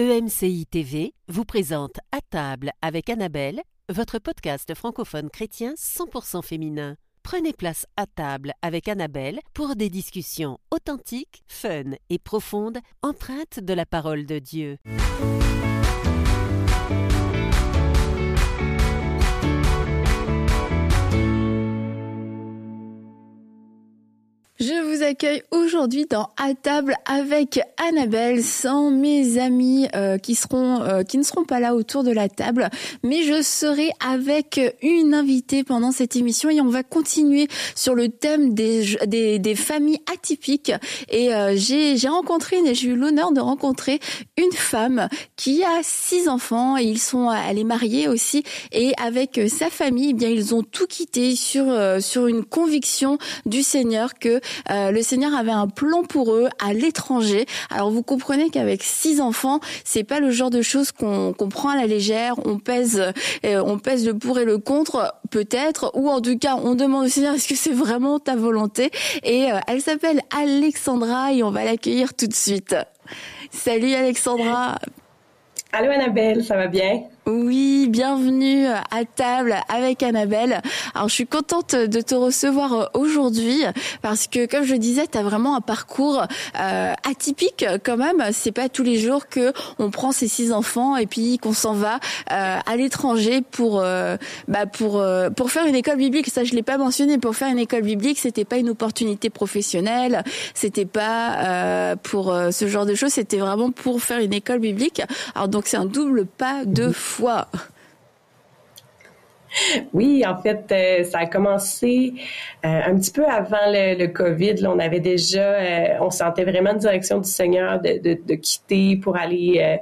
EMCI TV vous présente À table avec Annabelle, votre podcast francophone chrétien 100% féminin. Prenez place à table avec Annabelle pour des discussions authentiques, fun et profondes, empreintes de la parole de Dieu. Accueille aujourd'hui dans À table avec Annabelle, sans mes amis euh, qui seront euh, qui ne seront pas là autour de la table, mais je serai avec une invitée pendant cette émission et on va continuer sur le thème des des, familles atypiques. Et euh, j'ai j'ai rencontré, j'ai eu l'honneur de rencontrer une femme qui a six enfants et ils sont elle est mariée aussi et avec sa famille, eh bien ils ont tout quitté sur sur une conviction du Seigneur que euh, le Seigneur avait un plan pour eux à l'étranger. Alors vous comprenez qu'avec six enfants, c'est pas le genre de choses qu'on prend à la légère. On pèse, euh, on pèse le pour et le contre, peut-être, ou en tout cas, on demande au Seigneur est-ce que c'est vraiment ta volonté? Et euh, elle s'appelle Alexandra et on va l'accueillir tout de suite. Salut Alexandra. Allô Annabelle, ça va bien? Oui, bienvenue à table avec Annabelle. Alors je suis contente de te recevoir euh, aujourd'hui parce que comme je disais, tu as vraiment un parcours euh, atypique quand même. C'est pas tous les jours que on prend ses six enfants et puis qu'on s'en va euh, à l'étranger pour bah pour pour faire une école biblique. Ça je l'ai pas mentionné. Pour faire une école biblique, c'était pas une opportunité professionnelle, c'était pas pour ce genre de choses. C'était vraiment pour faire une école biblique. Alors donc c'est un double pas de Oui, en fait, euh, ça a commencé euh, un petit peu avant le, COVID. On avait déjà, euh, on sentait vraiment une direction du Seigneur de quitter pour aller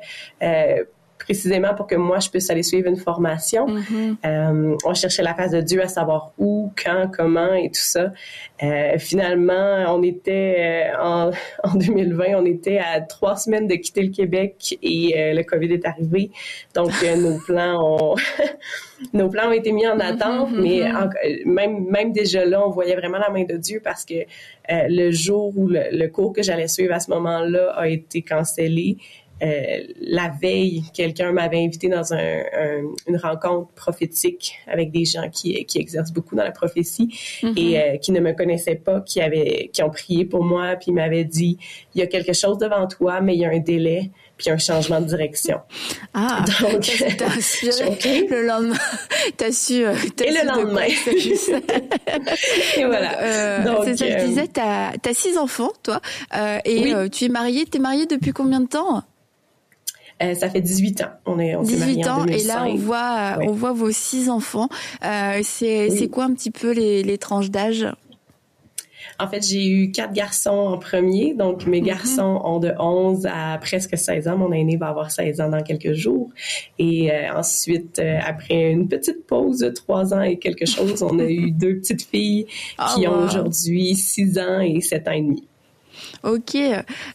précisément pour que moi, je puisse aller suivre une formation. Mm-hmm. euh, on cherchait la face de Dieu à savoir où, quand, comment et tout ça. Euh, finalement, on était euh, en, en, 2020, on était à trois semaines de quitter le Québec et euh, le COVID est arrivé. Donc, euh, nos plans ont nos plans ont été mis en mm-hmm, attente, mais mm-hmm. même même déjà là, on voyait vraiment la main de Dieu parce que le jour où le, le cours que j'allais suivre à ce moment-là a été cancellé. Euh, la veille, quelqu'un m'avait invité dans un, une rencontre prophétique avec des gens qui, qui exercent beaucoup dans la prophétie et mm-hmm. euh, qui ne me connaissaient pas, qui avaient, qui ont prié pour moi, puis m'avaient dit il y a quelque chose devant toi, mais il y a un délai puis un changement de direction. Ah, donc t'as su? le lendemain, t'as su. Euh, as et le lendemain. et voilà. Donc, c'est ça, je disais, t'as as six enfants, toi, et tu es mariée. T'es mariée depuis combien de temps? Euh, ça fait 18 ans. On est on 18 ans et là on voit on voit vos six enfants. Euh, c'est c'est quoi un petit peu les, les tranches d'âge? En fait, j'ai eu quatre garçons en premier. Donc, mes mhm. garçons ont de 11 à presque 16 ans. Mon aîné va avoir 16 ans dans quelques jours. Et euh, ensuite, euh, après une petite pause de trois ans et quelque chose, on a eu deux petites filles ah, qui ont aujourd'hui 6 ans et 7 ans et demi. Ok,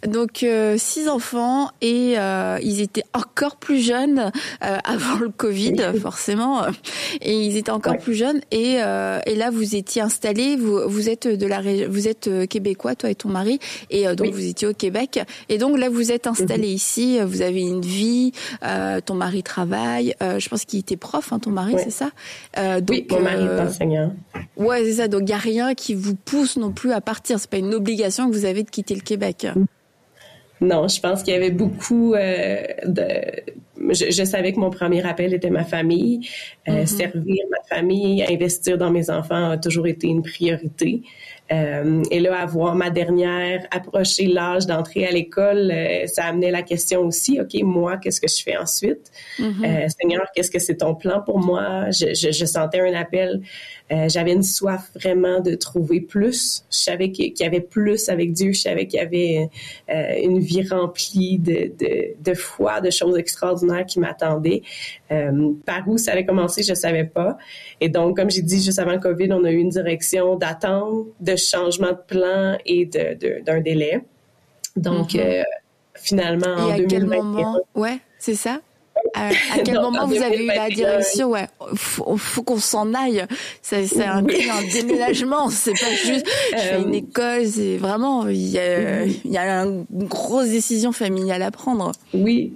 donc euh, six enfants et euh, ils étaient encore plus jeunes euh, avant le Covid, forcément, et ils étaient encore plus jeunes. Et, et là, vous étiez installés, vous, vous êtes de la vous êtes québécois, toi et ton mari, et donc vous étiez au Québec. Et donc là, vous êtes installés mhm. ici, vous avez une vie, ton mari travaille. je pense qu'il était prof, hein, ton mari, c'est ça? Donc, Oui, mon mari est enseignant. Ouais, c'est ça. Donc il y a rien qui vous pousse non plus à partir. C'est pas une obligation que vous avez de quitter le Québec? Non, je pense qu'il y avait beaucoup euh, de. Je, savais que mon premier appel était ma famille. Euh, mm-hmm. Servir ma famille, investir dans mes enfants a toujours été une priorité. Euh, et là, avoir ma dernière approcher l'âge d'entrer à l'école, ça amenait la question aussi, OK, moi, qu'est-ce que je fais ensuite? Mm-hmm. Seigneur, qu'est-ce que c'est ton plan pour moi? Je, je sentais un appel euh, j'avais une soif vraiment de trouver plus. Je savais qu'il y avait plus avec Dieu. Je savais qu'il y avait euh, une vie remplie de, de, de, foi, de choses extraordinaires qui m'attendaient. Euh, par où ça allait commencer, je savais pas. Et donc, comme j'ai dit juste avant le COVID, on a eu une direction d'attente, de changement de plan et d'un de, délai. Donc, mm-hmm. finalement, et en à quel moment? Ouais, c'est ça. À, quel moment vous avez eu la direction Ouais, faut, faut qu'on s'en aille. C'est un, un déménagement. C'est pas juste je fais une euh, école. C'est vraiment il y a, il y a une grosse décision familiale à prendre. Oui,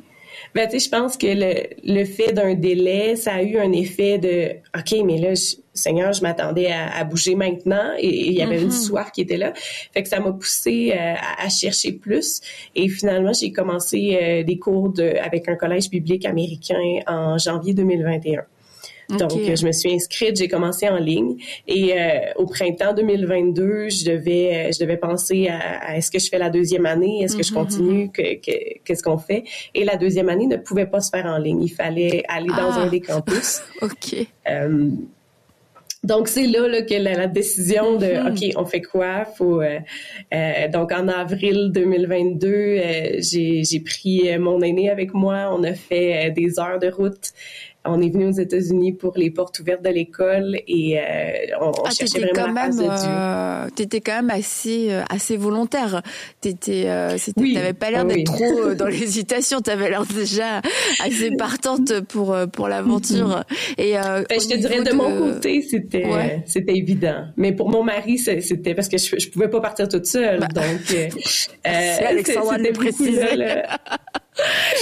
Ben, tu sais, je pense que le, le fait d'un délai, ça a eu un effet de OK, mais là, Seigneur, je m'attendais à, bouger maintenant et il y avait une mm-hmm. soif qui était là. Fait que ça m'a poussé euh, à, chercher plus. Et finalement, j'ai commencé euh, des cours de, avec un collège biblique américain en janvier 2021. Donc, je me suis inscrite, j'ai commencé en ligne et euh, au printemps 2022, je devais, je devais penser à, est-ce que je fais la deuxième année, est-ce que je mm-hmm, continue, mm-hmm. qu'est-ce qu'on fait? Et la deuxième année ne pouvait pas se faire en ligne, il fallait aller dans ah. un des campus. ok. Euh, donc c'est là, là, que la, décision de mm-hmm. ok on fait quoi? Faut euh, euh, donc en avril 2022 euh, j'ai j'ai pris mon aîné avec moi on a fait des heures de route on est venu aux États-Unis pour les portes ouvertes de l'école et euh, on, ah, cherchait vraiment quand la même, de Dieu. Euh, t'étais quand même assez euh, assez volontaire. T'étais, euh, oui. t'avais pas l'air ah d'être trop dans l'hésitation. T'avais l'air déjà assez partante pour pour l'aventure. Et ben, je te dirais de, mon côté, c'était c'était évident. Mais pour mon mari, c'était parce que je, je pouvais pas partir toute seule. Bah. donc, c'est Alexandra de préciser.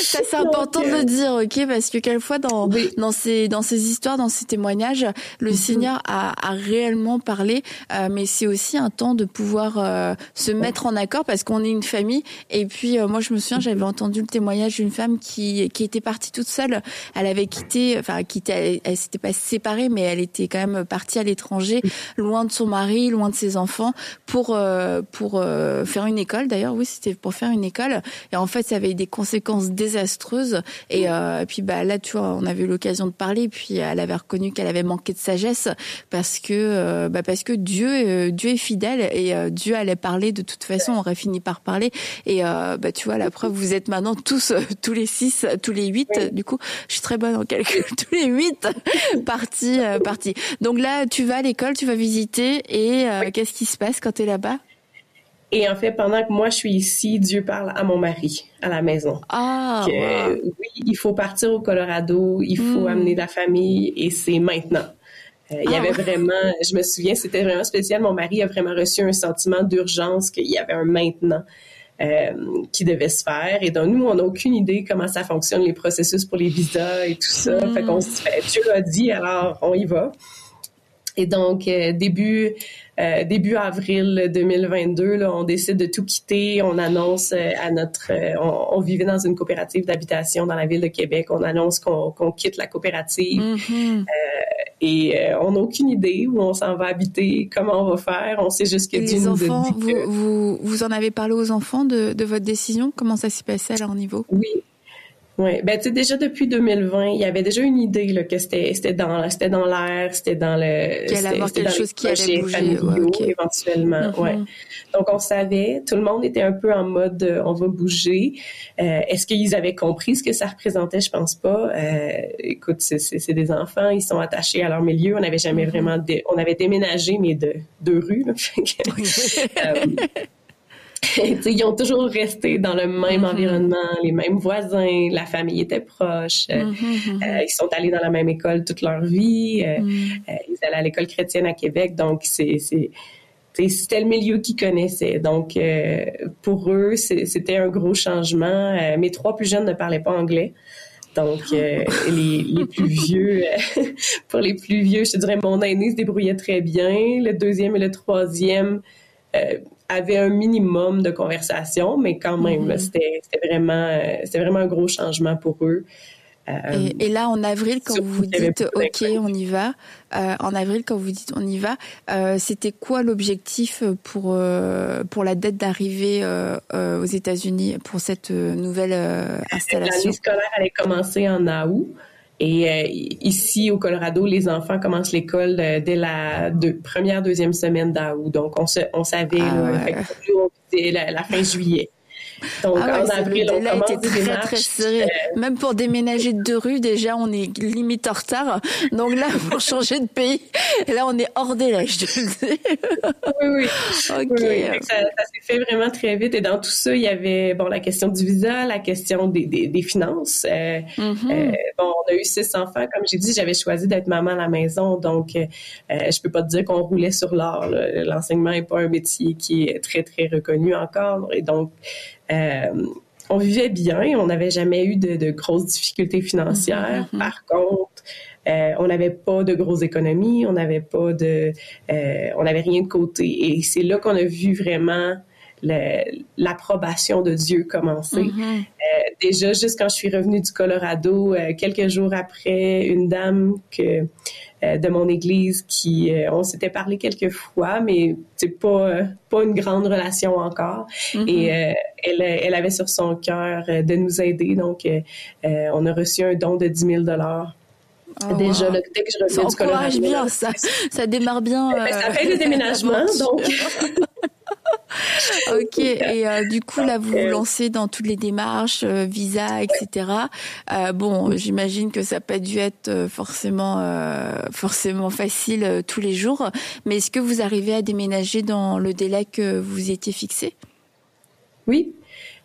Ça c'est important de le dire, ok, parce que quelquefois dans dans ces dans ces histoires, dans ces témoignages, le mm-hmm. Seigneur a, a réellement parlé, euh, mais c'est aussi un temps de pouvoir euh, se mettre en accord parce qu'on est une famille. Et puis euh, moi je me souviens, j'avais entendu le témoignage d'une femme qui qui était partie toute seule. Elle avait quitté, enfin quitté, elle, elle s'était pas séparée, mais elle était quand même partie à l'étranger, loin de son mari, loin de ses enfants, pour pour faire une école. D'ailleurs, oui, c'était pour faire une école. Et en fait, ça avait des conséquences désastreuse Et, euh, puis bah là, tu vois, on avait eu l'occasion de parler. Puis elle avait reconnu qu'elle avait manqué de sagesse parce que euh, bah parce que Dieu euh, Dieu est fidèle et Dieu allait parler de toute façon. On aurait fini par parler. Et bah tu vois, la preuve, vous êtes maintenant tous tous les six, tous les huit. Du coup, je suis très bonne en calcul. tous les huit partis partis. Donc là, tu vas à l'école, tu vas visiter et qu'est-ce qui se passe quand tu es là-bas? Et en fait, pendant que moi je suis ici, Dieu parle à mon mari à la maison. Ah. Oui, il faut partir au Colorado, il faut hmm. amener la famille et c'est maintenant. Euh, il y ah avait vraiment, je me souviens, c'était vraiment spécial. Mon mari a vraiment reçu un sentiment d'urgence qu'il y avait un maintenant. Euh, qui devait se faire. Et donc, nous, on n'a aucune idée comment ça fonctionne, les processus pour les visas et tout ça. Fait qu'on se dit, ben, Dieu a dit, alors on y va. Et donc, euh, début euh, début avril 2022, là, on décide de tout quitter. On annonce euh, à notre... On, vivait dans une coopérative d'habitation dans la ville de Québec. On annonce qu'on quitte la coopérative. Mm-hmm. et on n'a aucune idée où on s'en va habiter, comment on va faire. On sait juste que Dieu nous enfants, a dit vous, vous, vous, en avez parlé aux enfants de, de votre décision? Comment ça s'est passé à leur niveau? Oui. Oui, ben tu sais déjà depuis 2020, il y avait déjà une idée là que c'était c'était dans c'était dans l'air, c'était dans le qu'il allait avoir quelque chose qui allait bouger ouais, éventuellement, mm-hmm. ouais. Donc on savait, tout le monde était un peu en mode euh, on va bouger. Euh, est-ce qu'ils avaient compris ce que ça représentait? Je pense pas. Euh, écoute, c'est des enfants, ils sont attachés à leur milieu. On n'avait jamais mm-hmm. vraiment on avait déménagé mais de deux rues. Là, ils ont toujours resté dans le même mm-hmm. environnement, les mêmes voisins, la famille était proche, euh, mm-hmm, mm-hmm. Euh, ils sont allés dans la même école toute leur vie, euh, ils allaient à l'école chrétienne à Québec, donc c'est c'était le milieu qu'ils connaissaient. Donc, pour eux, c'était un gros changement. mes trois plus jeunes ne parlaient pas anglais. Donc, les, les, plus vieux, pour les plus vieux, je te dirais, mon aîné se débrouillait très bien. Le deuxième et le troisième avait un minimum de conversation, mais quand même, c'était vraiment, euh, c'était vraiment un gros changement pour eux. Euh, et, là, en avril, quand vous vous dites OK, on y va, euh, en avril, quand vous dites on y va, c'était quoi l'objectif pour pour la date d'arrivée aux États-Unis pour cette nouvelle installation? L'année scolaire allait commencer en août. Et euh, ici, au Colorado, les enfants commencent l'école euh, dès la première, deuxième semaine d'août. Donc, on, se, on savait, ah, la, la, fin juillet. Donc, ah en avril, on commence des très, Très serré. Euh, Même pour déménager de deux rues, déjà, on est limite en retard. Donc là, pour changer de pays, là, on est hors délai, je te le dis. oui, oui. OK. Ça, s'est fait vraiment très vite. Et dans tout ça, il y avait, bon, la question du visa, la question des, des, finances. Euh, mm-hmm. euh, bon, on a eu six enfants. Comme j'ai dit, j'avais choisi d'être maman à la maison. Donc, euh, je peux pas te dire qu'on roulait sur l'or. L'enseignement est pas un métier qui est très, très reconnu encore. Et donc, on vivait bien, on n'avait jamais eu de, grosses difficultés financières. Mm-hmm. Par contre, euh, on n'avait pas de grosses économies, on n'avait pas de, euh, on n'avait rien de côté. Et c'est là qu'on a vu vraiment l'approbation de Dieu commencer. Mm-hmm. Euh, déjà, juste quand je suis revenue du Colorado, quelques jours après, une dame que de mon église qui on s'était parlé quelques fois mais c'est pas pas une grande relation encore mm-hmm. et elle, elle avait sur son cœur de nous aider donc on a reçu un don de 10 000 dollars Oh, Déjà, dès que je reviens ça du Colorado. bien, ça, ça démarre bien. Euh... ça fait le déménagement, donc. ok, et euh, du coup là vous vous lancez dans toutes les démarches, euh, visa, etc. Euh, bon, j'imagine que ça n'a pas dû être forcément forcément facile tous les jours, mais est-ce que vous arrivez à déménager dans le délai que vous étiez fixé? Oui,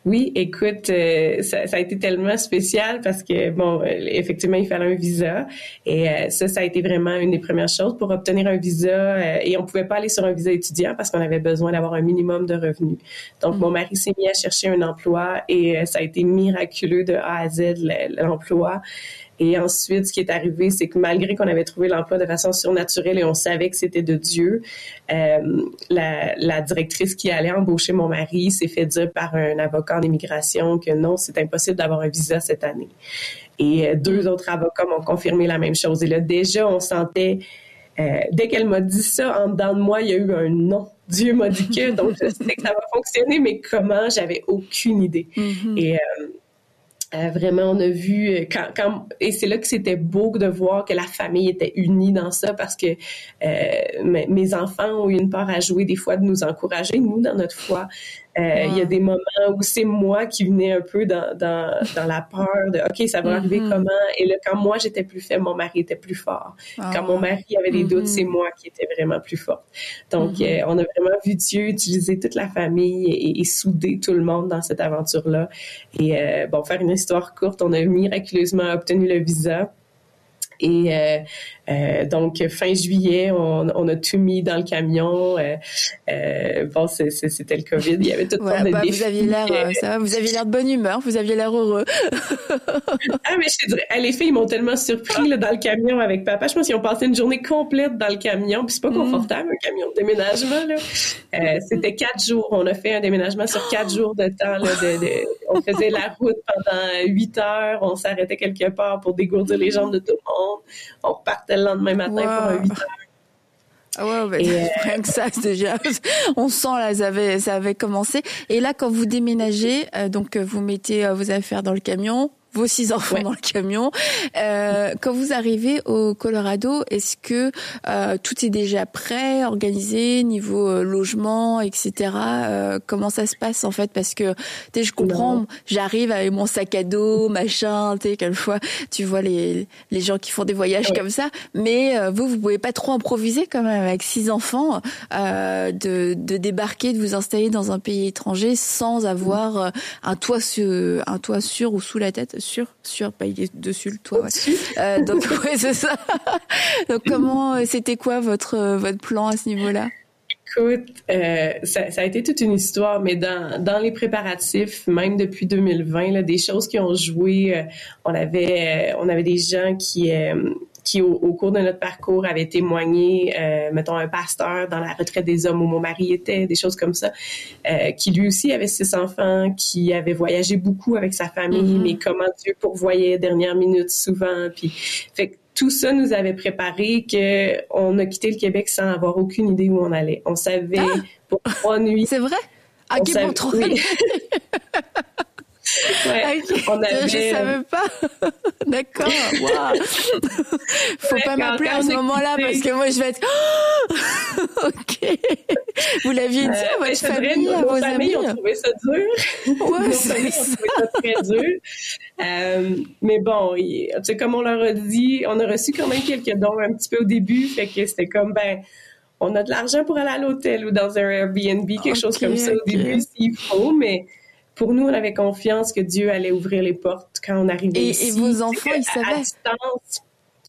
oui, écoute, euh, ça, ça, a été tellement spécial parce que, bon, euh, effectivement, il fallait un visa. Et euh, ça, ça a été vraiment une des premières choses pour obtenir un visa. et on pouvait pas aller sur un visa étudiant parce qu'on avait besoin d'avoir un minimum de revenus. Donc, mon mari s'est mis à chercher un emploi et ça a été miraculeux de A à Z, l'emploi. Et ensuite, ce qui est arrivé, c'est que malgré qu'on avait trouvé l'emploi de façon surnaturelle et on savait que c'était de Dieu, euh, la, la, directrice qui allait embaucher mon mari s'est fait dire par un avocat en immigration que non, c'est impossible d'avoir un visa cette année. Et euh, deux autres avocats m'ont confirmé la même chose. Et là, déjà, on sentait, euh, dès qu'elle m'a dit ça, en dedans de moi, il y a eu un non. Dieu m'a dit que, donc je sais que ça va fonctionner, mais comment, j'avais aucune idée. Mm-hmm. Et euh, euh, vraiment, on a vu euh, quand, quand et c'est là que c'était beau de voir que la famille était unie dans ça parce que euh, mes enfants ont eu une part à jouer des fois de nous encourager nous dans notre foi euh, il y a des moments où c'est moi qui venais un peu dans, dans, dans la peur de OK, ça va arriver mm-hmm. comment? Et là, quand moi j'étais plus faible, mon mari était plus fort. Quand mon mari avait des doutes, c'est mm-hmm. moi qui étais vraiment plus forte. Donc, mm-hmm. euh, on a vraiment vu Dieu utiliser toute la famille et, souder tout le monde dans cette aventure-là. Et euh, bon, faire une histoire courte, on a miraculeusement obtenu le visa. Et euh, euh, donc, fin juillet, on, on, a tout mis dans le camion. Euh, euh bon, c'était le COVID. Il y avait tout voilà, bah, Vous aviez l'air, euh, ça va, vous aviez l'air de bonne humeur. Vous aviez l'air heureux. ah, mais je te dirais, les filles m'ont tellement surpris là, dans le camion avec papa. Je pense qu'ils ont passé une journée complète dans le camion. Puis c'est pas mm. confortable, un camion de déménagement. Là. C'était quatre jours. On a fait un déménagement sur quatre jours de temps. Là, de, de, on faisait la route pendant huit heures. On s'arrêtait quelque part pour dégourdir les jambes de tout le monde. On repartait le lendemain matin pour un 8 heures. Ah ouais, euh, rien que ça, déjà, on sent là, ça avait, ça avait commencé. Et là, quand vous déménagez, euh, donc vous mettez euh, vos affaires dans le camion, vos six enfants dans le camion. Euh, quand vous arrivez au Colorado, est-ce que euh, tout est déjà prêt, organisé, niveau euh, logement, etc. Euh, comment ça se passe en fait? Parce que tu je comprends, j'arrive avec mon sac à dos, machin, tu sais, quelquefois tu vois les les gens qui font des voyages comme ça, mais euh, vous vous pouvez pas trop improviser quand même avec six enfants de de débarquer, de vous installer dans un pays étranger sans avoir un toit sur un toit sûr ou sous la tête sur, sur, bah, il est dessus le toit. Euh, donc ouais, c'est ça. donc comment, euh, c'était quoi votre euh, votre plan à ce niveau-là? Écoute, euh, ça, ça, a été toute une histoire, mais dans, dans les préparatifs, même depuis 2020, là, des choses qui ont joué. on avait on avait des gens qui qui, au, cours de notre parcours, avait témoigné, euh, mettons, un pasteur dans la retraite des hommes où mon mari était, des choses comme ça, euh, qui lui aussi avait six enfants, qui avait voyagé beaucoup avec sa famille, mm-hmm. mais comment Dieu pourvoyait dernière minute souvent, puis fait tout ça nous avait préparé que on a quitté le Québec sans avoir aucune idée où on allait. On savait ah! pour trois nuits. C'est vrai? Ah, ok, pour trois nuits. Ouais, on avait... Je savais pas. D'accord. Wow. Faut pas m'appeler à ce moment-là parce que moi je vais être. ok. Vous l'aviez dit à votre famille, à vos amis? On trouvait ça dur. Ouais, c'est ça. ça très dur. Euh, mais bon, tu sais, comme on leur a dit, on a reçu quand même quelques dons un petit peu au début, fait que c'était comme ben on a de l'argent pour aller à l'hôtel ou dans un Airbnb, quelque chose comme ça au début s'il faut, mais pour nous, on avait confiance que Dieu allait ouvrir les portes quand on arrivait et, ici. Et vos enfants, ils savaient?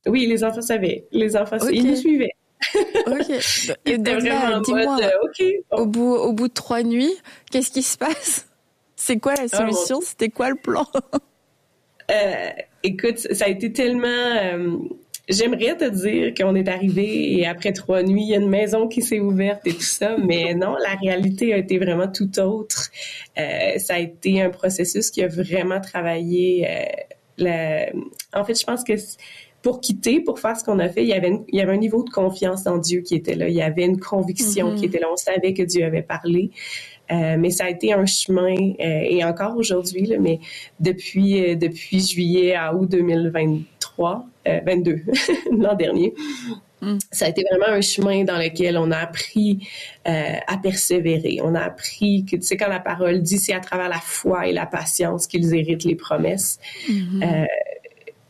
oui, les enfants savaient. Les enfants, ils nous suivaient. ok. Et donc là, dis-moi, au, bout, au bout de trois nuits, qu'est-ce qui se passe? C'est quoi la ah, solution? C'était quoi le plan? Euh, écoute, ça a été tellement... Euh, j'aimerais te dire qu'on est arrivé et après trois nuits, il y a une maison qui s'est ouverte et tout ça, mais non, la réalité a été vraiment tout autre. Euh, ça a été un processus qui a vraiment travaillé. En fait, je pense que pour quitter, pour faire ce qu'on a fait, il y, avait il y avait un niveau de confiance en Dieu qui était là. Il y avait une conviction qui mm-hmm. était là. On savait que Dieu avait parlé. Euh, mais ça a été un chemin, euh, et encore aujourd'hui, mais depuis, euh, depuis juillet à août 2023, 22, l'an dernier, mm. Ça a été vraiment un chemin dans lequel on a appris à persévérer. On a appris que, tu sais, quand la parole dit, c'est à travers la foi et la patience qu'ils héritent les promesses. Mm-hmm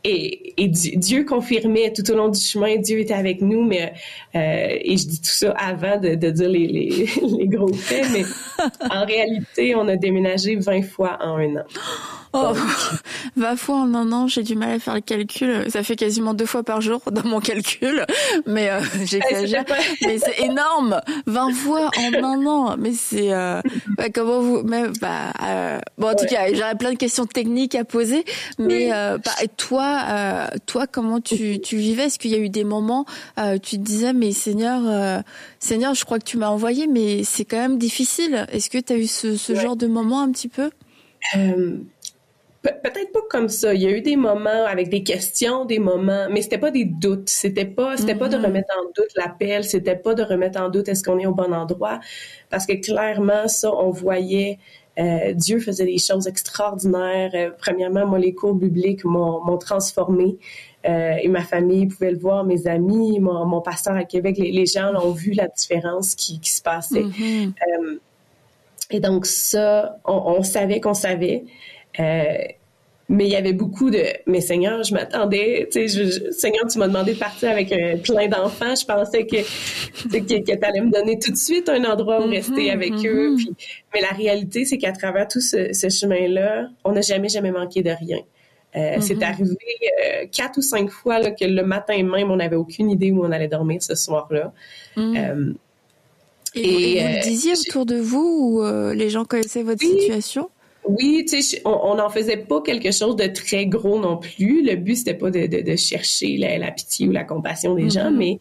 et, et, Dieu confirmait tout au long du chemin, Dieu était avec nous, mais euh, et je dis tout ça avant de, de dire les, les, les, gros faits, mais en réalité, on a déménagé 20 fois en un an. Oh, 20 fois en un an, j'ai du mal à faire le calcul. Ça fait quasiment deux fois par jour dans mon calcul, mais euh, j'exagère. mais c'est énorme, 20 fois en un an. Mais c'est euh, comment vous mais, bah, euh, bon en tout cas, j'aurais plein de questions techniques à poser. Mais euh, bah, toi, euh, toi, comment tu, tu vivais? Est-ce qu'il y a eu des moments tu te disais mais Seigneur, Seigneur, je crois que tu m'as envoyé, mais c'est quand même difficile. Est-ce que tu as eu ce, ce genre de moment un petit peu? Peut-être pas comme ça. Il y a eu des moments avec des questions, des moments, mais c'était pas des doutes. C'était pas, c'était pas de mm-hmm. remettre en doute l'appel. C'était pas de remettre en doute est-ce qu'on est au bon endroit, parce que clairement ça, on voyait. Euh, Dieu faisait des choses extraordinaires. Euh, premièrement, moi, les cours bibliques m'ont transformé. Euh, et ma famille pouvait le voir, mes amis, mon, mon pasteur à Québec, les, gens ont vu la différence qui, qui se passait. Mm-hmm. Euh, et donc ça, on, on savait qu'on savait. Euh, mais il y avait beaucoup de mais Seigneur, je m'attendais, tu sais, Seigneur, tu m'as demandé de partir avec plein d'enfants, je pensais que que, que tu allais me donner tout de suite un endroit où mm-hmm, rester avec eux. Mm-hmm. mais la réalité, c'est qu'à travers tout ce, chemin-là, on n'a jamais jamais manqué de rien. Euh, C'est mm-hmm. arrivé euh, quatre ou cinq fois là, que le matin même, on n'avait aucune idée où on allait dormir ce soir-là. Mm. Euh, et, vous le disiez autour de vous ou les gens connaissaient votre situation? Oui, tu sais, on n'en faisait pas quelque chose de très gros non plus. Le but, c'était pas de, de, de chercher la, la, pitié ou la compassion des gens, mm-hmm. mais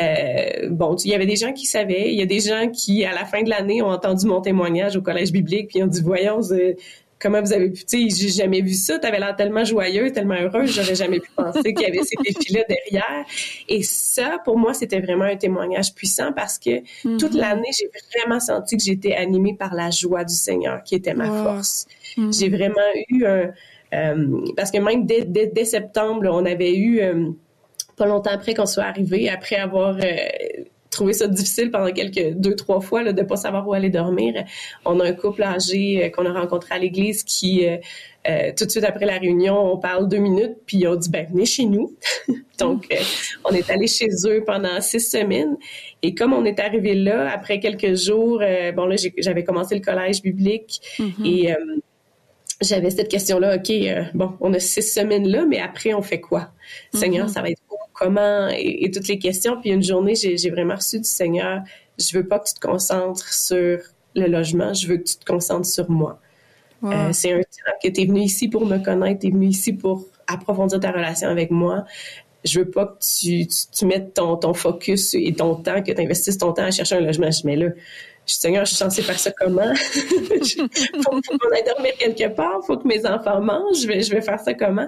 euh, bon, il y avait des gens qui savaient. Il y a des gens qui, à la fin de l'année, ont entendu mon témoignage au collège biblique, puis ont dit, voyons, comment vous avez pu, tu sais, j'ai jamais vu ça, t'avais l'air tellement joyeux, tellement heureux, j'aurais jamais pu penser qu'il y avait ces défis-là derrière. Et ça, pour moi, c'était vraiment un témoignage puissant parce que toute mm-hmm. l'année, j'ai vraiment senti que j'étais animée par la joie du Seigneur, qui était ma force. Mm-hmm. J'ai vraiment eu un, euh, parce que même dès, dès, septembre, on avait eu, euh, pas longtemps après qu'on soit arrivé, après avoir euh, trouvé ça difficile pendant quelques deux trois fois là, de pas savoir où aller dormir. On a un couple âgé euh, qu'on a rencontré à l'église qui euh, euh, tout de suite après la réunion, on parle deux minutes, puis on dit ben venez chez nous. Donc on est allé chez eux pendant six semaines. Et comme on est arrivé là après quelques jours, bon là j'avais commencé le collège biblique mm-hmm. et j'avais cette question-là, OK, bon, on a six semaines là, mais après, on fait quoi? Seigneur, mm-hmm. ça va être comment et, toutes les questions. Puis une journée, j'ai vraiment reçu du Seigneur, je veux pas que tu te concentres sur le logement, je veux que tu te concentres sur moi. Euh, c'est un temps que tu es venu ici pour me connaître, tu es venu ici pour approfondir ta relation avec moi. Je veux pas que tu, tu, mettes ton, ton focus et ton temps, que tu investisses ton temps à chercher un logement. Je mets là. Je Seigneur, je suis censée faire ça comment? faut, faut dormir quelque part, faut que mes enfants mangent, je vais, je vais faire ça comment?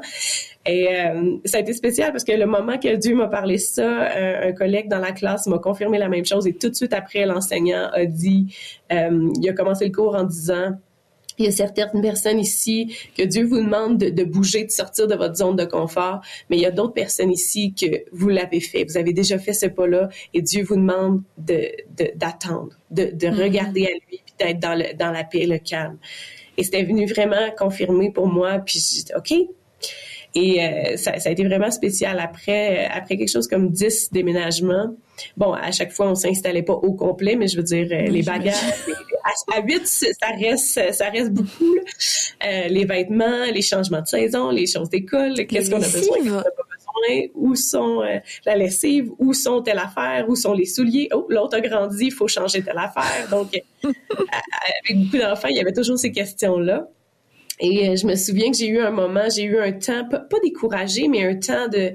Et euh, ça a été spécial parce que le moment que Dieu m'a parlé ça, un, collègue dans la classe m'a confirmé la même chose et tout de suite après, l'enseignant a dit, euh, il a commencé le cours en disant, il y a certaines personnes ici que Dieu vous demande de, bouger, de sortir de votre zone de confort, mais il y a d'autres personnes ici que vous l'avez fait. Vous avez déjà fait ce pas-là et Dieu vous demande d'attendre, de, de, mm-hmm. regarder à lui, puis d'être dans, le, dans la paix, le calme. Et c'était venu vraiment confirmer pour moi, puis j'ai dit, OK, et euh, ça, ça, a été vraiment spécial. Après, après quelque chose comme 10 déménagements, bon, à chaque fois, on s'installait pas au complet, mais je veux dire, euh, les bagages, à, 8, ça reste, ça reste beaucoup. Euh, les vêtements, les changements de saison, les choses d'école, qu'est-ce qu'on a besoin, qu'est-ce qu'on n'a pas besoin. besoin, où sont euh, la lessive, où sont telle affaire, où sont les souliers. Oh, l'autre a grandi, il faut changer telle affaire. Donc, avec beaucoup d'enfants, il y avait toujours ces questions-là. Et euh, je me souviens que j'ai eu un moment, j'ai eu un temps, pas, découragé, mais un temps de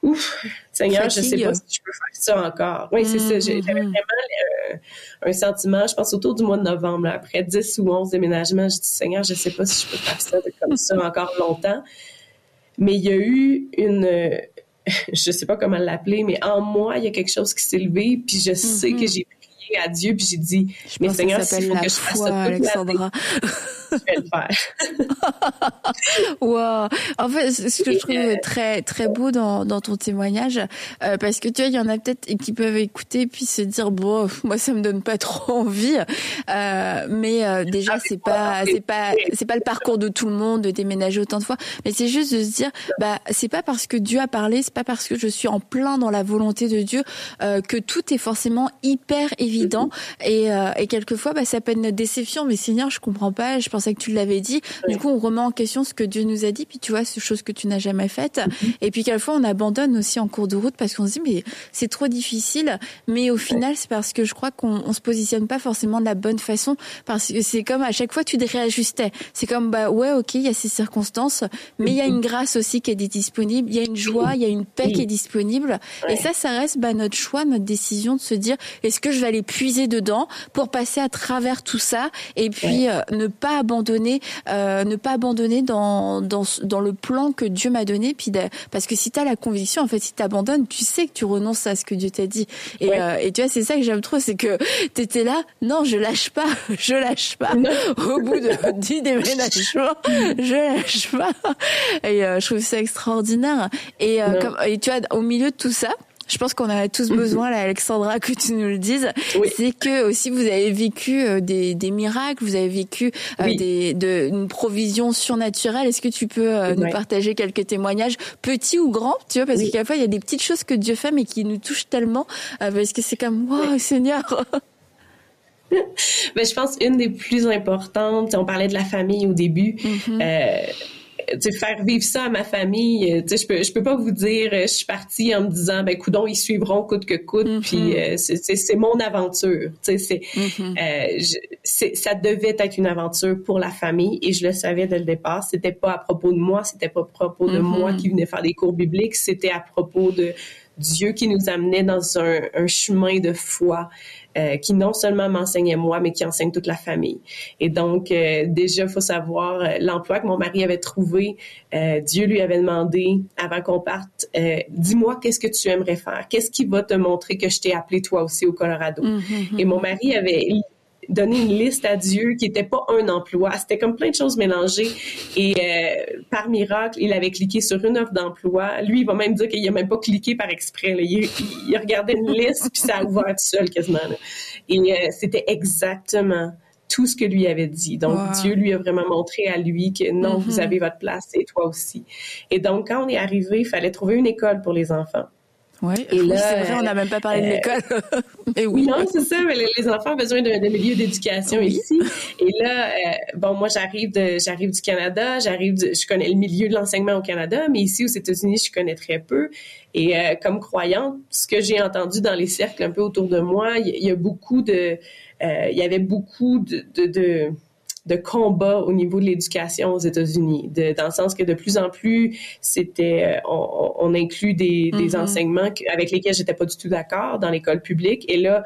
Ouf, Seigneur, je sais pas si je peux faire ça encore. Oui, c'est ça. J'avais vraiment un sentiment, je pense autour du mois de novembre, après 10 ou 11 déménagements, je dis Seigneur, je sais pas si je peux faire ça comme ça encore longtemps. Mais il y a eu une, je sais pas comment l'appeler, mais en moi, il y a quelque chose qui s'est levé, puis je sais que mm-hmm. j'ai prié à Dieu, puis j'ai dit, mais Seigneur, s'il faut que je fasse ça Alexandra. Je vais le faire. wow. En fait, ce que je trouve euh, très très beau dans, dans ton témoignage, euh, parce que tu vois, il y en a peut-être qui peuvent écouter puis se dire bon, moi ça me donne pas trop envie, euh, mais euh, déjà c'est pas c'est pas c'est pas le parcours de tout le monde de déménager autant de fois, mais c'est juste de se dire bah c'est pas parce que Dieu a parlé, c'est pas parce que je suis en plein dans la volonté de Dieu euh, que tout est forcément hyper évident. Et, et quelquefois bah ça peut être notre déception, mais Seigneur je comprends pas, je pensais que tu l'avais dit. Du coup, on remet en question ce que Dieu nous a dit, puis tu vois, ces choses que tu n'as jamais faites. Mhm. Et puis quelquefois, on abandonne aussi en cours de route parce qu'on se dit, mais c'est trop difficile. Mais au final, c'est parce que je crois qu'on on se positionne pas forcément de la bonne façon, parce que c'est comme à chaque fois, tu te réajustais. C'est comme, bah ouais, ok, il y a ces circonstances, mais il y a une grâce aussi qui est disponible, il y a une joie, il y a une paix qui est disponible. Et ça, ça reste bah, notre choix, notre décision de se dire, est-ce que je vais aller puiser dedans pour passer à travers tout ça et puis euh, ne pas abandonner, euh, ne pas abandonner dans, dans, dans le plan que Dieu m'a donné. Puis parce que si tu as la conviction, en fait, si tu abandonnes, tu sais que tu renonces à ce que Dieu t'a dit. Et, euh, et tu vois, c'est ça que j'aime trop, c'est que tu étais là, non, je lâche pas, je lâche pas. Au bout de 10 déménagements, je lâche pas. Et euh, je trouve ça extraordinaire. Et, comme, et tu vois, au milieu de tout ça, je pense qu'on a tous mhm. besoin, là, Alexandra, que tu nous le dises. C'est que aussi vous avez vécu euh, des, des miracles, vous avez vécu euh, des, de, une provision surnaturelle. Est-ce que tu peux euh, nous partager quelques témoignages, petits ou grands, tu vois, parce qu'à la fois il y a des petites choses que Dieu fait, mais qui nous touchent tellement, parce que c'est comme, wow, Seigneur. ben, je pense une des plus importantes, on parlait de la famille au début. Mhm faire vivre ça à ma famille, euh, je peux, je peux pas vous dire, euh, je suis partie en me disant, ben, coudon, ils suivront coûte que coûte, mm-hmm. puis euh, c'est mon aventure, c'est, mm-hmm. ça devait être une aventure pour la famille et je le savais dès le départ. C'était pas à propos de moi, c'était pas à propos de moi mm-hmm. qui venais faire des cours bibliques, c'était à propos de Dieu qui nous amenait dans un, un chemin de foi. Euh, qui non seulement m'enseignait moi, mais qui enseigne toute la famille. Et donc, euh, déjà, il faut savoir, euh, l'emploi que mon mari avait trouvé, Dieu lui avait demandé, avant qu'on parte, dis-moi qu'est-ce que tu aimerais faire? Qu'est-ce qui va te montrer que je t'ai appelé toi aussi au Colorado? Mm-hmm. Et mon mari avait donner une liste à Dieu qui n'était pas un emploi. C'était comme plein de choses mélangées. Et euh, par miracle, il avait cliqué sur une offre d'emploi. Lui, il va même dire qu'il n'a même pas cliqué par exprès. Il, il, regardait une liste, puis ça a ouvert tout seul quasiment. Et euh, c'était exactement tout ce que lui avait dit. Donc, Dieu lui a vraiment montré à lui que non, vous mm-hmm. avez votre place et toi aussi. Et donc, quand on est arrivé, il fallait trouver une école pour les enfants. Oui, et là, c'est vrai, on n'a même pas parlé de euh, l'école. mais oui. Non, c'est ça, mais les, enfants ont besoin d'un milieu d'éducation ici. Et là, euh, bon, moi, j'arrive de, j'arrive du Canada, j'arrive, je connais le milieu de l'enseignement au Canada, mais ici aux États-Unis, je connais très peu. Et euh, comme croyante, ce que j'ai entendu dans les cercles un peu autour de moi, il y, a beaucoup de, il y avait beaucoup de, de, de de combat au niveau de l'éducation aux États-Unis, dans le sens que de plus en plus, c'était, euh, on, on, inclut des, des mm-hmm. enseignements avec lesquels j'étais pas du tout d'accord dans l'école publique. Et là,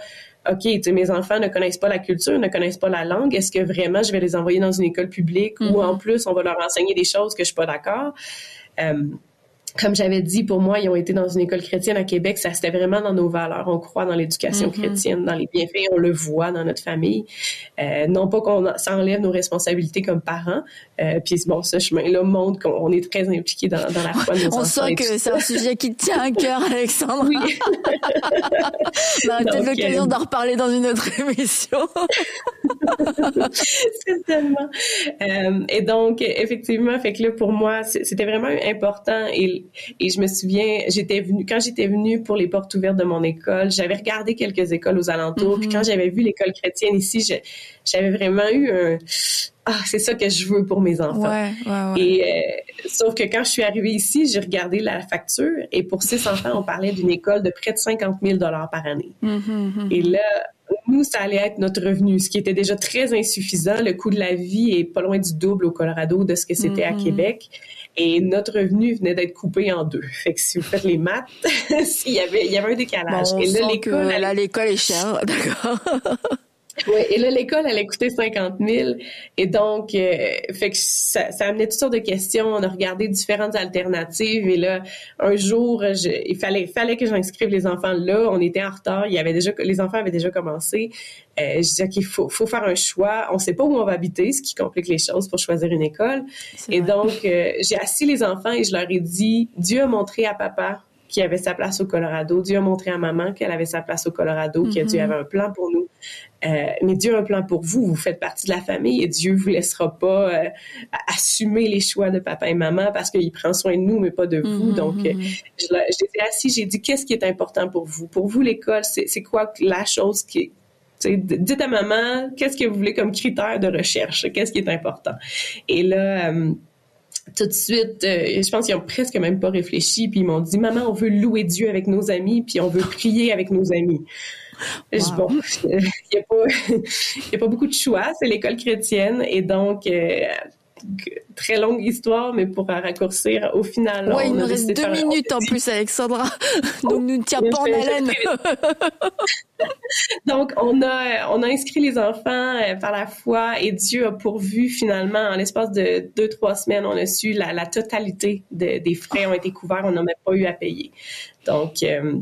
OK, mes enfants ne connaissent pas la culture, ne connaissent pas la langue. Est-ce que vraiment je vais les envoyer dans une école publique où mm-hmm. en plus on va leur enseigner des choses que je suis pas d'accord? Euh, comme j'avais dit, pour moi, ils ont été dans une école chrétienne à Québec. Ça, c'était vraiment dans nos valeurs. On croit dans l'éducation mm-hmm. chrétienne, dans les bienfaits. On le voit dans notre famille. Euh, non pas qu'on s'enlève nos responsabilités comme parents. Euh, puis bon, ce chemin-là montre qu'on est très impliqué dans, dans, la foi de nos on enfants. On sent que c'est un sujet qui tient à cœur, Alexandre. Oui. on aura peut-être l'occasion euh, d'en reparler dans une autre émission. Certainement. Euh, et donc, effectivement, fait que là, pour moi, c'était vraiment important. Et Et, et je me souviens, j'étais venue, quand j'étais venue pour les portes ouvertes de mon école, j'avais regardé quelques écoles aux alentours. Puis mm-hmm. quand j'avais vu l'école chrétienne ici, j'avais vraiment eu un, ah, c'est ça que je veux pour mes enfants. Ouais, ouais, ouais. Et euh, sauf que quand je suis arrivée ici, j'ai regardé la facture et pour six enfants, on parlait d'une école de près de 50 000 dollars par année. Mm-hmm, mm-hmm. Et là, nous, ça allait être notre revenu, ce qui était déjà très insuffisant. Le coût de la vie est pas loin du double au Colorado de ce que c'était à Québec. Et notre revenu venait d'être coupé en deux. Fait que si vous faites les maths, il y avait, il y avait un décalage. et là, l'école, là, l'école est chère, d'accord. Oui, et là, l'école, elle a coûté 50 000. Et donc, euh, fait que ça, ça amenait toutes sortes de questions. On a regardé différentes alternatives. Et là, un jour, il fallait, fallait que j'inscrive les enfants là. On était en retard. Il y avait déjà, les enfants avaient déjà commencé. Euh, je disais qu'il faut, faut faire un choix. On sait pas où on va habiter, ce qui complique les choses pour choisir une école. Et donc, euh, j'ai assis les enfants et je leur ai dit, Dieu a montré à papa qui avait sa place au Colorado. Dieu a montré à maman qu'elle avait sa place au Colorado, qu'il Dieu mm-hmm. avait un plan pour nous. Euh, mais Dieu a un plan pour vous. Vous faites partie de la famille et Dieu vous laissera pas euh, assumer les choix de papa et maman parce qu'il prend soin de nous, mais pas de vous. Mm-hmm, Donc, euh, j'étais assis, j'ai dit qu'est-ce qui est important pour vous? Pour vous, l'école, c'est quoi la chose qui Dites à maman, qu'est-ce que vous voulez comme critère de recherche? Qu'est-ce qui est important? Et là, tout de suite, euh, je pense qu'ils ont presque même pas réfléchi, puis ils m'ont dit maman, on veut louer Dieu avec nos amis, puis on veut prier avec nos amis. bon, il n'y a, pas beaucoup de choix, c'est l'école chrétienne, et donc euh, très longue histoire, mais pour raccourcir, au final. Oui, il nous reste deux minutes en plus, Alexandra. Donc, nous ne tient pas en haleine. Donc, on a, on a inscrit les enfants euh, par la foi et Dieu a pourvu finalement, en l'espace de deux, trois semaines, on a su la, la totalité des frais ont été couverts, on n'a même pas eu à payer. Donc, euh,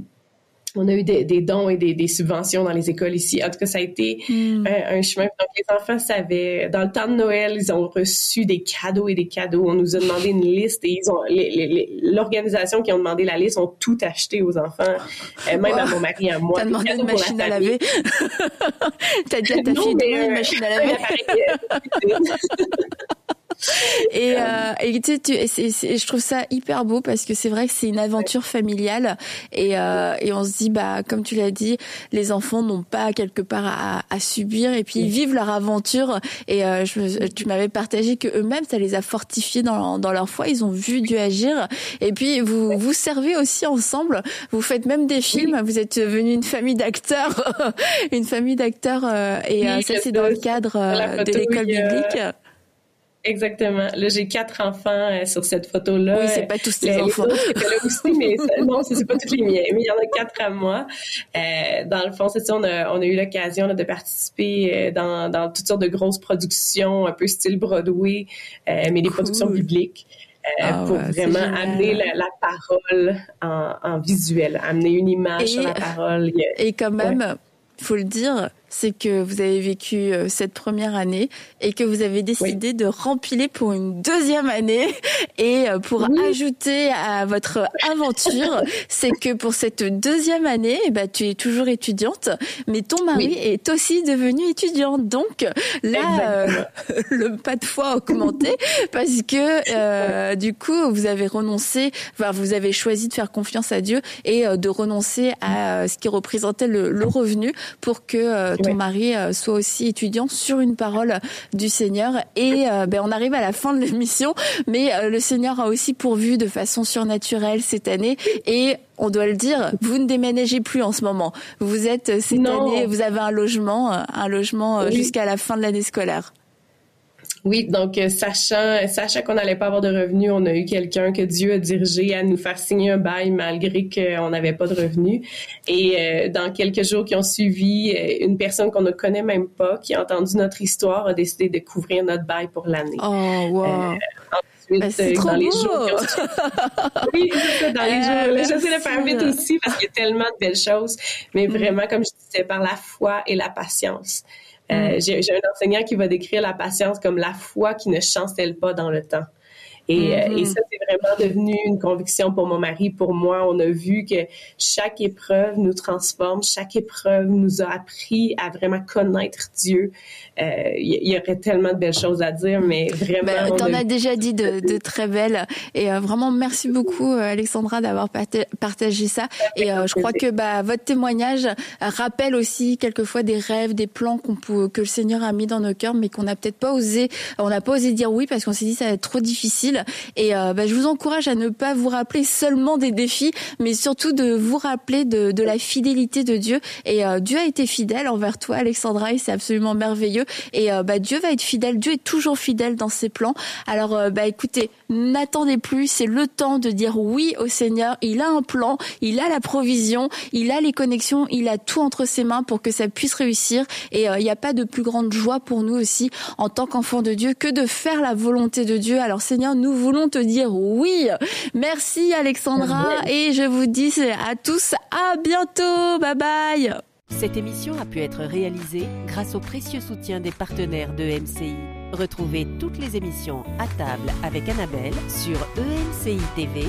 on a eu des, dons et des, subventions dans les écoles ici. En tout cas, ça a été hmm. un, chemin. Donc, les enfants savaient, dans le temps de Noël, ils ont reçu des cadeaux et des cadeaux. On nous a demandé une liste et ils ont, l'organisation qui ont demandé la liste ont tout acheté aux enfants, euh, même à mon mari et à moi. T'as demandé une machine à laver? T'as dit à ta fille une machine à laver? et, euh, et tu sais, je trouve ça hyper beau parce que c'est vrai que c'est une aventure familiale et, euh, et on se dit, bah, comme tu l'as dit, les enfants n'ont pas quelque part à, à, subir et puis ils vivent leur aventure. Et euh, je, tu m'avais partagé que eux-mêmes, ça les a fortifiés dans, dans leur foi. Ils ont vu Dieu agir. Et puis vous vous servez aussi ensemble. Vous faites même des films. Vous êtes venu une famille d'acteurs, une famille d'acteurs. Euh, et euh, ça, c'est dans le cadre de l'école biblique. Exactement. Là, j'ai quatre enfants euh, sur cette photo-là. Oui, c'est pas tous tes enfants. Les là aussi, mais non, c'est pas tous les miens. Mais il y en a quatre à moi. Euh, dans le fond, c'est ça, on a, on a eu l'occasion de participer euh, dans, dans toutes sortes de grosses productions, un peu style Broadway, euh, mais des productions publiques. Ah pour vraiment amener la, la parole en, en, visuel, amener une image sur la parole. Et quand même, il faut le dire, c'est que vous avez vécu euh, cette première année et que vous avez décidé de rempiler pour une deuxième année. Et euh, pour ajouter à votre aventure, c'est que pour cette deuxième année, bah, tu es toujours étudiante, mais ton mari est aussi devenu étudiant. Donc là, euh, le pas de foi a augmenté parce que du coup, vous avez renoncé, enfin, vous avez choisi de faire confiance à Dieu et de renoncer à ce qui représentait le, le revenu pour que ton mari euh, soit aussi étudiant sur une parole du Seigneur. Et euh, ben, on arrive à la fin de l'émission, mais euh, le Seigneur a aussi pourvu de façon surnaturelle cette année. Et on doit le dire, vous ne déménagez plus en ce moment. Vous êtes cette année, vous avez un logement, un logement jusqu'à la fin de l'année scolaire. Oui, donc euh, sachant, sachant qu'on n'allait pas avoir de revenus, on a eu quelqu'un que Dieu a dirigé à nous faire signer un bail malgré qu'on n'avait pas de revenus. Et euh, dans quelques jours qui ont suivi, euh, une personne qu'on ne connaît même pas, qui a entendu notre histoire, a décidé de couvrir notre bail pour l'année. Oh, wow. ensuite, ben, c'est trop dans les jours Oui, ça, dans les jours. Là, j'essaie de faire vite aussi parce qu'il y a tellement de belles choses. Mais mm. vraiment, comme je disais, par la foi et la patience. Euh, mm. J'ai un enseignant qui va décrire la patience comme la foi qui ne chancelle pas dans le temps. Et, euh, et ça, c'est vraiment devenu une conviction pour mon mari, pour moi. On a vu que chaque épreuve nous transforme, chaque épreuve nous a appris à vraiment connaître Dieu. Il euh, y, aurait tellement de belles choses à dire, mais vraiment. Ben, T'en as déjà dit de, de, très belles. Et euh, vraiment, merci beaucoup, Alexandra, d'avoir partagé ça. Et je crois que bah, votre témoignage rappelle aussi quelquefois des rêves, des plans qu'on peut, que le Seigneur a mis dans nos cœurs, mais qu'on n'a peut-être pas osé, on n'a pas osé dire oui parce qu'on s'est dit ça va être trop difficile. Et euh, bah, je vous encourage à ne pas vous rappeler seulement des défis, mais surtout de vous rappeler de, de la fidélité de Dieu. Et euh, Dieu a été fidèle envers toi, Alexandra, et c'est absolument merveilleux. Et euh, bah, Dieu va être fidèle. Dieu est toujours fidèle dans ses plans. Alors, bah, écoutez, n'attendez plus. C'est le temps de dire oui au Seigneur. Il a un plan, il a la provision, il a les connexions, il a tout entre ses mains pour que ça puisse réussir. Et il n'y a pas de plus grande joie pour nous aussi en tant qu'enfants de Dieu que de faire la volonté de Dieu. Alors Seigneur, nous voulons te dire oui. Merci Alexandra et je vous dis à tous à bientôt. Bye bye. Cette émission a pu être réalisée grâce au précieux soutien des partenaires de MCI. Retrouvez toutes les émissions à table avec Annabelle sur emcitv.com.